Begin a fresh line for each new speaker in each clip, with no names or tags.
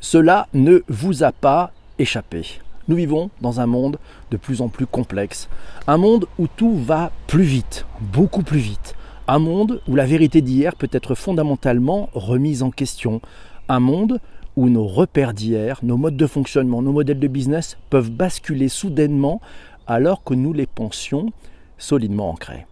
Cela ne vous a pas échappé. Nous vivons dans un monde de plus en plus complexe, un monde où tout va plus vite, beaucoup plus vite, un monde où la vérité d'hier peut être fondamentalement remise en question, un monde où nos repères d'hier, nos modes de fonctionnement, nos modèles de business peuvent basculer soudainement alors que nous les pensions solidement ancrés.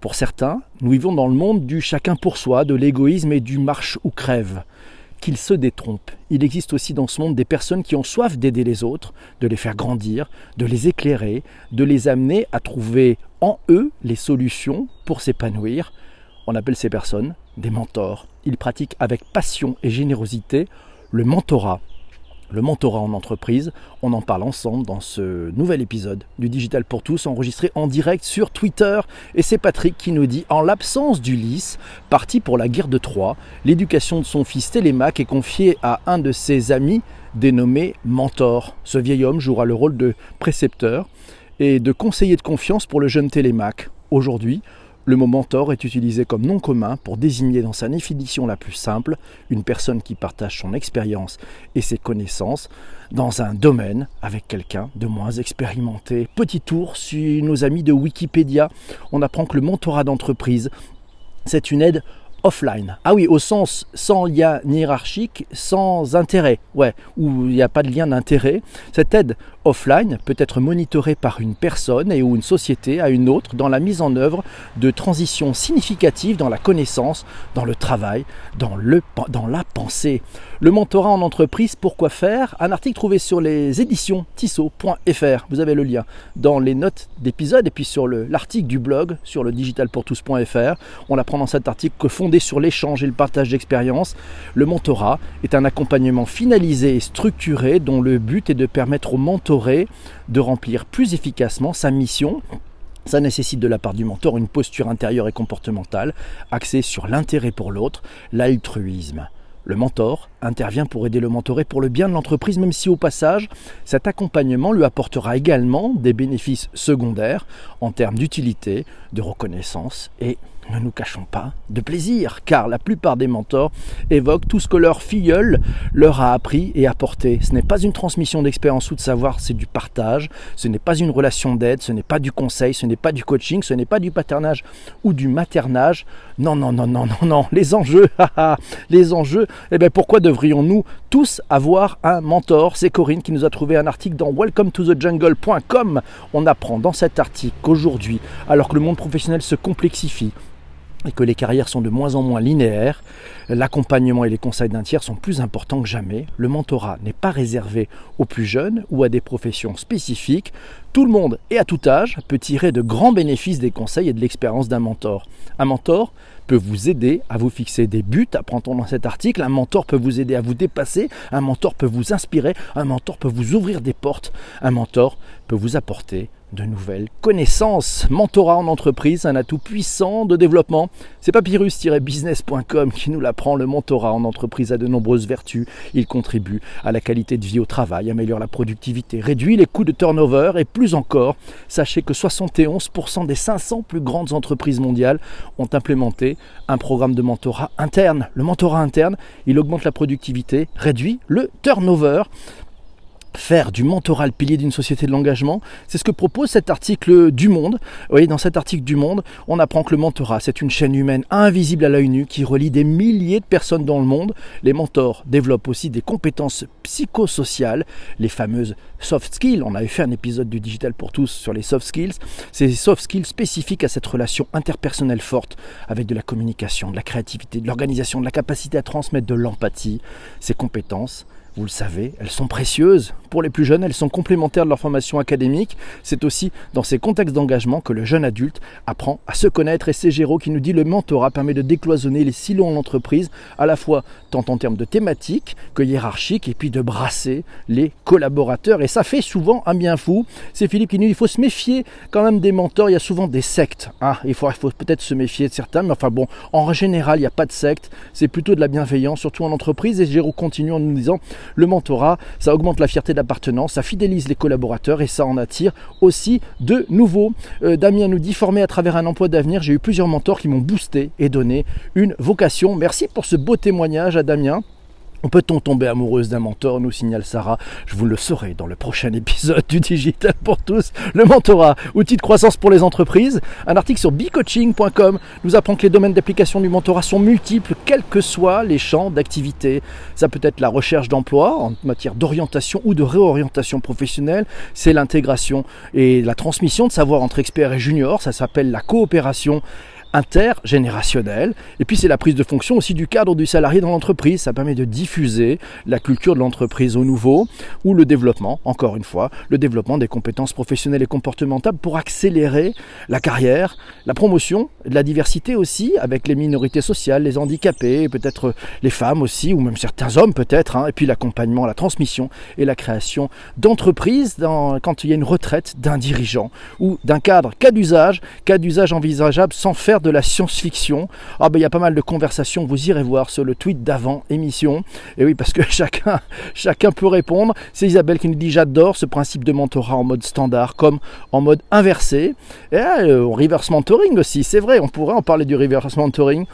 Pour certains, nous vivons dans le monde du chacun pour soi, de l'égoïsme et du marche ou crève qu'ils se détrompent. Il existe aussi dans ce monde des personnes qui ont soif d'aider les autres, de les faire grandir, de les éclairer, de les amener à trouver en eux les solutions pour s'épanouir. On appelle ces personnes des mentors. Ils pratiquent avec passion et générosité le mentorat le mentorat en entreprise. On en parle ensemble dans ce nouvel épisode du Digital pour tous, enregistré en direct sur Twitter. Et c'est Patrick qui nous dit En l'absence d'Ulysse, parti pour la guerre de Troie, l'éducation de son fils Télémaque est confiée à un de ses amis dénommé Mentor. Ce vieil homme jouera le rôle de précepteur et de conseiller de confiance pour le jeune Télémaque. Aujourd'hui, le mot mentor est utilisé comme nom commun pour désigner dans sa définition la plus simple une personne qui partage son expérience et ses connaissances dans un domaine avec quelqu'un de moins expérimenté. Petit tour sur nos amis de Wikipédia, on apprend que le mentorat d'entreprise, c'est une aide offline. Ah oui, au sens sans lien hiérarchique, sans intérêt, ouais, où il n'y a pas de lien d'intérêt. Cette aide offline peut être monitorée par une personne et ou une société à une autre dans la mise en œuvre de transitions significatives dans la connaissance, dans le travail, dans, le, dans la pensée. Le mentorat en entreprise, pourquoi faire? Un article trouvé sur les éditions tissot.fr. Vous avez le lien dans les notes d'épisode et puis sur l'article du blog sur le digitalpourtous.fr. On apprend dans cet article que fondé sur l'échange et le partage d'expériences, le mentorat est un accompagnement finalisé et structuré dont le but est de permettre au mentor de remplir plus efficacement sa mission ça nécessite de la part du mentor une posture intérieure et comportementale axée sur l'intérêt pour l'autre, l'altruisme. Le mentor intervient pour aider le mentoré pour le bien de l'entreprise, même si au passage, cet accompagnement lui apportera également des bénéfices secondaires en termes d'utilité, de reconnaissance et ne nous cachons pas, de plaisir, car la plupart des mentors évoquent tout ce que leur filleul leur a appris et apporté. Ce n'est pas une transmission d'expérience ou de savoir, c'est du partage, ce n'est pas une relation d'aide, ce n'est pas du conseil, ce n'est pas du coaching, ce n'est pas du paternage ou du maternage. Non, non, non, non, non, non, les enjeux, les enjeux, eh bien pourquoi devrions-nous tous avoir un mentor? C'est Corinne qui nous a trouvé un article dans welcome to the jungle.com. On apprend dans cet article qu'aujourd'hui, alors que le monde professionnel se complexifie, et que les carrières sont de moins en moins linéaires, l'accompagnement et les conseils d'un tiers sont plus importants que jamais. Le mentorat n'est pas réservé aux plus jeunes ou à des professions spécifiques. Tout le monde et à tout âge peut tirer de grands bénéfices des conseils et de l'expérience d'un mentor. Un mentor peut vous aider à vous fixer des buts, apprend-on dans cet article. Un mentor peut vous aider à vous dépasser. Un mentor peut vous inspirer. Un mentor peut vous ouvrir des portes. Un mentor peut vous apporter de nouvelles connaissances. Mentorat en entreprise, un atout puissant de développement. C'est papyrus-business.com qui nous l'apprend. Le mentorat en entreprise a de nombreuses vertus. Il contribue à la qualité de vie au travail, améliore la productivité, réduit les coûts de turnover et plus encore, sachez que 71% des 500 plus grandes entreprises mondiales ont implémenté un programme de mentorat interne. Le mentorat interne, il augmente la productivité, réduit le turnover faire du mentorat le pilier d'une société de l'engagement. C'est ce que propose cet article du Monde. Oui, dans cet article du Monde, on apprend que le mentorat, c'est une chaîne humaine invisible à l'œil nu qui relie des milliers de personnes dans le monde. Les mentors développent aussi des compétences psychosociales, les fameuses soft skills. On avait fait un épisode du Digital pour tous sur les soft skills. Ces soft skills spécifiques à cette relation interpersonnelle forte avec de la communication, de la créativité, de l'organisation, de la capacité à transmettre de l'empathie. Ces compétences, vous le savez, elles sont précieuses. Pour les plus jeunes, elles sont complémentaires de leur formation académique. C'est aussi dans ces contextes d'engagement que le jeune adulte apprend à se connaître. Et c'est Géraud qui nous dit le mentorat permet de décloisonner les silos en entreprise, à la fois tant en termes de thématiques que hiérarchiques, et puis de brasser les collaborateurs. Et ça fait souvent un bien fou. C'est Philippe qui nous dit il faut se méfier quand même des mentors. Il y a souvent des sectes. Ah, il faut, peut-être se méfier de certains, mais enfin bon, en général, il n'y a pas de secte. C'est plutôt de la bienveillance, surtout en entreprise. Et Géraud continue en nous disant le mentorat, ça augmente la fierté d'appartenance, ça fidélise les collaborateurs et ça en attire aussi de nouveaux. Euh, Damien nous dit formé à travers un emploi d'avenir, j'ai eu plusieurs mentors qui m'ont boosté et donné une vocation. Merci pour ce beau témoignage à Damien. On peut-on tomber amoureuse d'un mentor nous signale Sarah. Je vous le saurai dans le prochain épisode du Digital pour tous. Le mentorat, outil de croissance pour les entreprises. Un article sur bicoaching.com nous apprend que les domaines d'application du mentorat sont multiples, quels que soient les champs d'activité. Ça peut être la recherche d'emploi en matière d'orientation ou de réorientation professionnelle. C'est l'intégration et la transmission de savoir entre experts et juniors. Ça s'appelle la coopération intergénérationnel. Et puis c'est la prise de fonction aussi du cadre du salarié dans l'entreprise. Ça permet de diffuser la culture de l'entreprise au nouveau ou le développement, encore une fois, le développement des compétences professionnelles et comportementales pour accélérer la carrière, la promotion de la diversité aussi avec les minorités sociales, les handicapés, peut-être les femmes aussi, ou même certains hommes peut-être, hein. et puis l'accompagnement, la transmission et la création d'entreprises quand il y a une retraite d'un dirigeant ou d'un cadre, cas d'usage, cas d'usage envisageable sans faire de la science-fiction. Ah ben il y a pas mal de conversations, vous irez voir sur le tweet d'avant émission. Et oui, parce que chacun, chacun peut répondre. C'est Isabelle qui nous dit j'adore ce principe de mentorat en mode standard comme en mode inversé. Et euh, reverse mentoring aussi, c'est vrai, on pourrait en parler du reverse mentoring.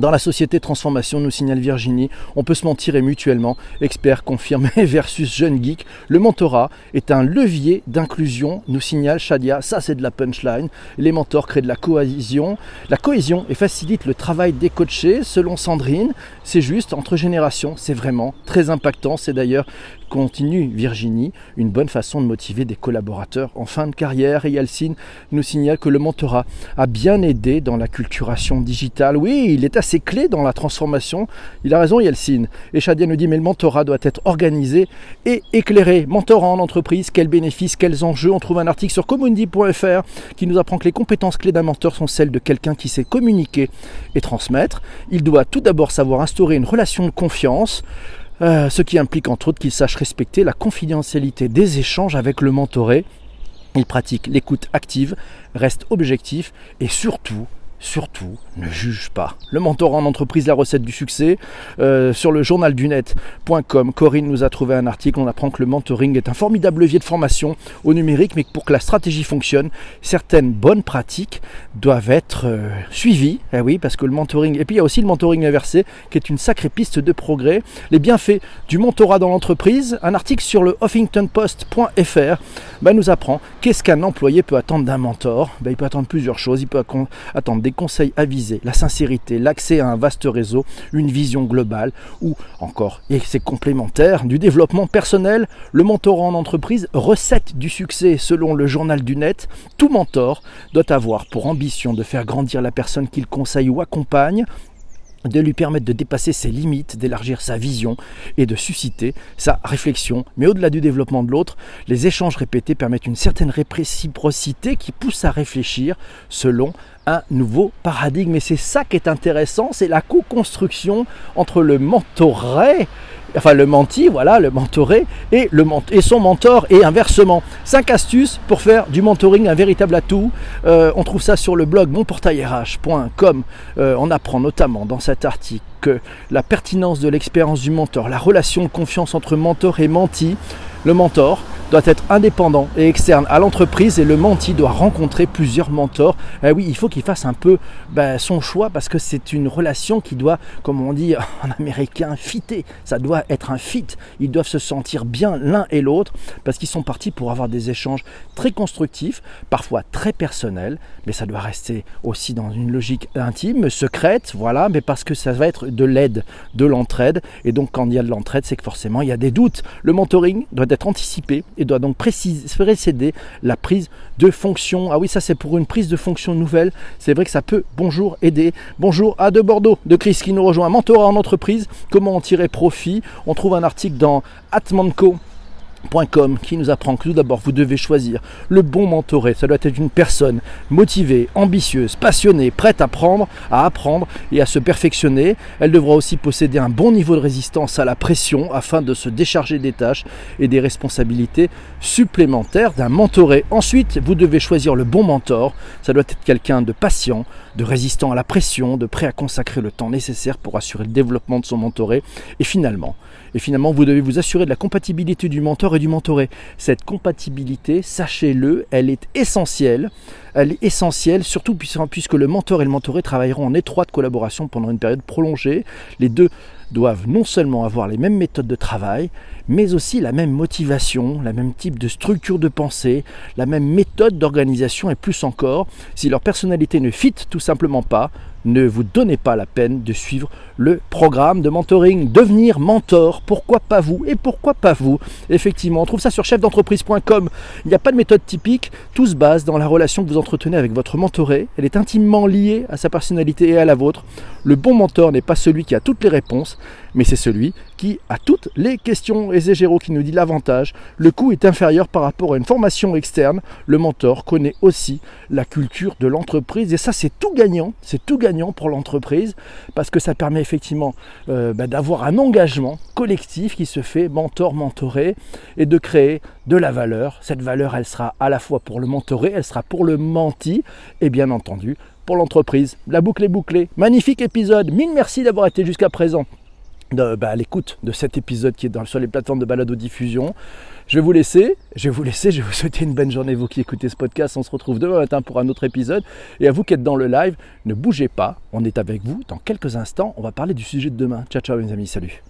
Dans la société transformation, nous signale Virginie, on peut se mentir et mutuellement, expert confirmé versus jeune geek. Le mentorat est un levier d'inclusion, nous signale Shadia. Ça, c'est de la punchline. Les mentors créent de la cohésion, la cohésion et facilitent le travail des coachés. Selon Sandrine, c'est juste entre générations, c'est vraiment très impactant. C'est d'ailleurs continue Virginie, une bonne façon de motiver des collaborateurs en fin de carrière. Et Yalcine nous signale que le mentorat a bien aidé dans la culturation digitale. Oui, il est assez clé dans la transformation. Il a raison Yalcine. Et Shadia nous dit mais le mentorat doit être organisé et éclairé. Mentorat en entreprise, quels bénéfices, quels enjeux? On trouve un article sur commundi.fr qui nous apprend que les compétences clés d'un mentor sont celles de quelqu'un qui sait communiquer et transmettre. Il doit tout d'abord savoir instaurer une relation de confiance. Euh, ce qui implique entre autres qu'il sache respecter la confidentialité des échanges avec le mentoré. Il pratique l'écoute active, reste objectif et surtout surtout, ne juge pas. Le mentorat en entreprise, la recette du succès. Euh, sur le journal du net.com, Corinne nous a trouvé un article. On apprend que le mentoring est un formidable levier de formation au numérique, mais que pour que la stratégie fonctionne, certaines bonnes pratiques doivent être euh, suivies. Eh oui, parce que le mentoring. Et puis il y a aussi le mentoring inversé, qui est une sacrée piste de progrès. Les bienfaits du mentorat dans l'entreprise. Un article sur le huffingtonpost.fr ben, nous apprend qu'est-ce qu'un employé peut attendre d'un mentor. Ben, il peut attendre plusieurs choses. Il peut attendre des conseils avisés, la sincérité, l'accès à un vaste réseau, une vision globale ou encore, et c'est complémentaire, du développement personnel, le mentorat en entreprise, recette du succès selon le journal du net, tout mentor doit avoir pour ambition de faire grandir la personne qu'il conseille ou accompagne, de lui permettre de dépasser ses limites, d'élargir sa vision et de susciter sa réflexion. Mais au-delà du développement de l'autre, les échanges répétés permettent une certaine réciprocité qui pousse à réfléchir selon un nouveau paradigme. Et c'est ça qui est intéressant, c'est la co-construction entre le mentoré enfin le menti, voilà, le mentoré et, son mentor et inversement. Cinq astuces pour faire du mentoring un véritable atout. Euh, on trouve ça sur le blog monportailrh.com. Euh, on apprend notamment dans cet article que la pertinence de l'expérience du mentor, la relation de confiance entre mentor et menti, le mentor doit être indépendant et externe à l'entreprise et le menti doit rencontrer plusieurs mentors. Eh oui, il faut qu'il fasse un peu ben, son choix parce que c'est une relation qui doit, comme on dit en américain, fitter. Ça doit être un fit. Ils doivent se sentir bien l'un et l'autre parce qu'ils sont partis pour avoir des échanges très constructifs, parfois très personnels, mais ça doit rester aussi dans une logique intime, secrète, voilà, mais parce que ça va être de l'aide, de l'entraide. Et donc quand il y a de l'entraide, c'est que forcément il y a des doutes. Le mentoring doit être anticipé et doit donc précéder la prise de fonction. Ah oui, ça c'est pour une prise de fonction nouvelle. C'est vrai que ça peut, bonjour, aider. Bonjour à de Bordeaux, de Chris qui nous rejoint. Mentorat en entreprise, comment en tirer profit? On trouve un article dans Atmanco qui nous apprend que tout d'abord vous devez choisir le bon mentoré. Ça doit être une personne motivée, ambitieuse, passionnée, prête à apprendre, à apprendre et à se perfectionner. Elle devra aussi posséder un bon niveau de résistance à la pression afin de se décharger des tâches et des responsabilités supplémentaires d'un mentoré. Ensuite, vous devez choisir le bon mentor. Ça doit être quelqu'un de patient, de résistant à la pression, de prêt à consacrer le temps nécessaire pour assurer le développement de son mentoré. Et finalement, et finalement, vous devez vous assurer de la compatibilité du mentor et du mentoré. Cette compatibilité, sachez-le, elle est essentielle elle est essentielle, surtout puisque le mentor et le mentoré travailleront en étroite collaboration pendant une période prolongée. Les deux doivent non seulement avoir les mêmes méthodes de travail, mais aussi la même motivation, la même type de structure de pensée, la même méthode d'organisation et plus encore, si leur personnalité ne fit tout simplement pas, ne vous donnez pas la peine de suivre le programme de mentoring. Devenir mentor, pourquoi pas vous Et pourquoi pas vous? Effectivement, on trouve ça sur chefdentreprise.com. Il n'y a pas de méthode typique, tout se base dans la relation que vous entretenez avec votre mentoré. Elle est intimement liée à sa personnalité et à la vôtre. Le bon mentor n'est pas celui qui a toutes les réponses, mais c'est celui qui a toutes les questions. Et Géraud qui nous dit l'avantage. Le coût est inférieur par rapport à une formation externe. Le mentor connaît aussi la culture de l'entreprise. Et ça, c'est tout gagnant. C'est tout gagnant pour l'entreprise parce que ça permet effectivement euh, bah, d'avoir un engagement collectif qui se fait mentor-mentoré et de créer de la valeur. Cette valeur, elle sera à la fois pour le mentoré, elle sera pour le menti et bien entendu pour l'entreprise. La boucle est bouclée. Magnifique épisode. Mille merci d'avoir été jusqu'à présent. Bah, à l'écoute de cet épisode qui est sur les plateformes de balado diffusion. Je vais vous laisser, je vais vous laisser, je vais vous souhaiter une bonne journée, vous qui écoutez ce podcast. On se retrouve demain matin pour un autre épisode. Et à vous qui êtes dans le live, ne bougez pas, on est avec vous dans quelques instants. On va parler du sujet de demain. Ciao, ciao, mes amis, salut.